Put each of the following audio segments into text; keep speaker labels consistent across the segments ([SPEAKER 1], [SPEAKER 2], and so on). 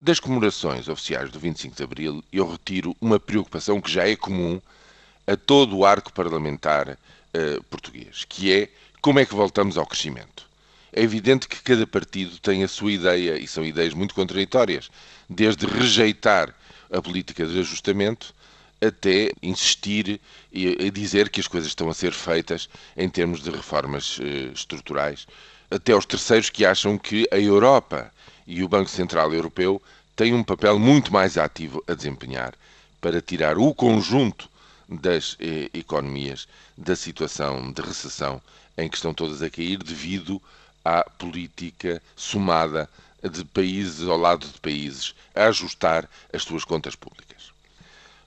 [SPEAKER 1] Das comemorações oficiais do 25 de Abril, eu retiro uma preocupação que já é comum a todo o arco parlamentar uh, português, que é como é que voltamos ao crescimento. É evidente que cada partido tem a sua ideia, e são ideias muito contraditórias, desde rejeitar a política de ajustamento até insistir e dizer que as coisas estão a ser feitas em termos de reformas uh, estruturais, até os terceiros que acham que a Europa e o Banco Central Europeu têm um papel muito mais ativo a desempenhar para tirar o conjunto das eh, economias da situação de recessão em que estão todas a cair devido à política somada de países ao lado de países a ajustar as suas contas públicas.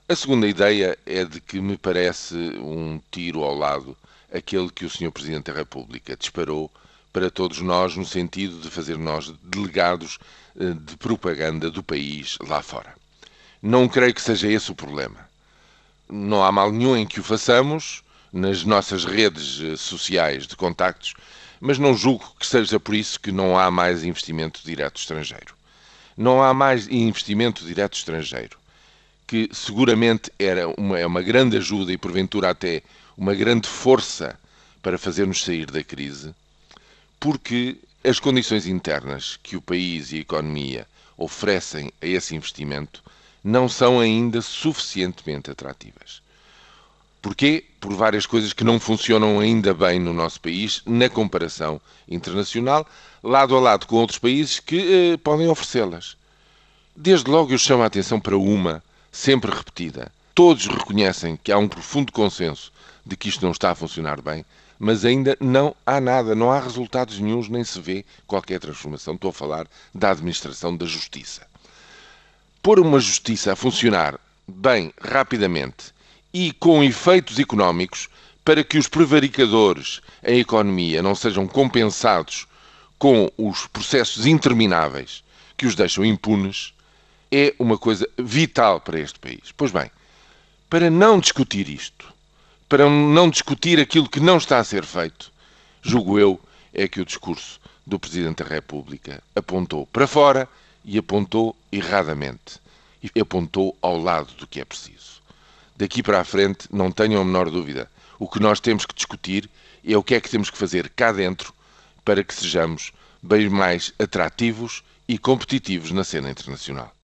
[SPEAKER 1] A segunda ideia é de que me parece um tiro ao lado aquele que o Sr. Presidente da República disparou para todos nós, no sentido de fazer nós delegados eh, de propaganda do país lá fora. Não creio que seja esse o problema. Não há mal nenhum em que o façamos nas nossas redes eh, sociais de contactos, mas não julgo que seja por isso que não há mais investimento direto estrangeiro. Não há mais investimento direto estrangeiro, que seguramente era uma, é uma grande ajuda e porventura até uma grande força para fazer-nos sair da crise porque as condições internas que o país e a economia oferecem a esse investimento não são ainda suficientemente atrativas. Porquê? Por várias coisas que não funcionam ainda bem no nosso país na comparação internacional, lado a lado com outros países que eh, podem oferecê-las. Desde logo eu chamo a atenção para uma, sempre repetida. Todos reconhecem que há um profundo consenso de que isto não está a funcionar bem, mas ainda não há nada, não há resultados nenhums, nem se vê qualquer transformação. Estou a falar da administração da justiça. Pôr uma justiça a funcionar bem, rapidamente e com efeitos económicos para que os prevaricadores em economia não sejam compensados com os processos intermináveis que os deixam impunes, é uma coisa vital para este país. Pois bem, para não discutir isto, para não discutir aquilo que não está a ser feito, julgo eu, é que o discurso do Presidente da República apontou para fora e apontou erradamente. E apontou ao lado do que é preciso. Daqui para a frente, não tenham a menor dúvida. O que nós temos que discutir é o que é que temos que fazer cá dentro para que sejamos bem mais atrativos e competitivos na cena internacional.